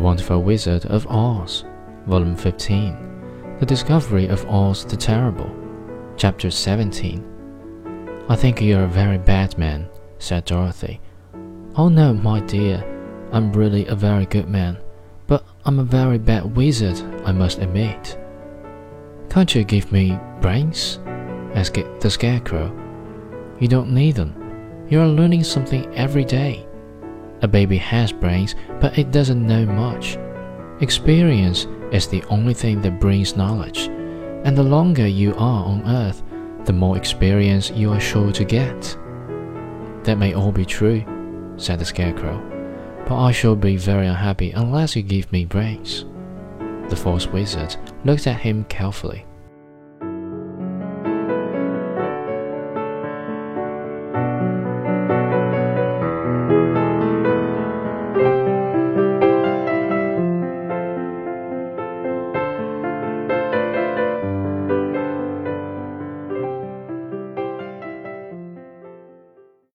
Wonderful Wizard of Oz, Volume 15, The Discovery of Oz the Terrible, Chapter 17. I think you're a very bad man, said Dorothy. Oh no, my dear, I'm really a very good man, but I'm a very bad wizard, I must admit. Can't you give me brains? asked the Scarecrow. You don't need them. You are learning something every day. A baby has brains, but it doesn't know much. Experience is the only thing that brings knowledge, and the longer you are on Earth, the more experience you are sure to get. That may all be true, said the Scarecrow, but I shall be very unhappy unless you give me brains. The false wizard looked at him carefully.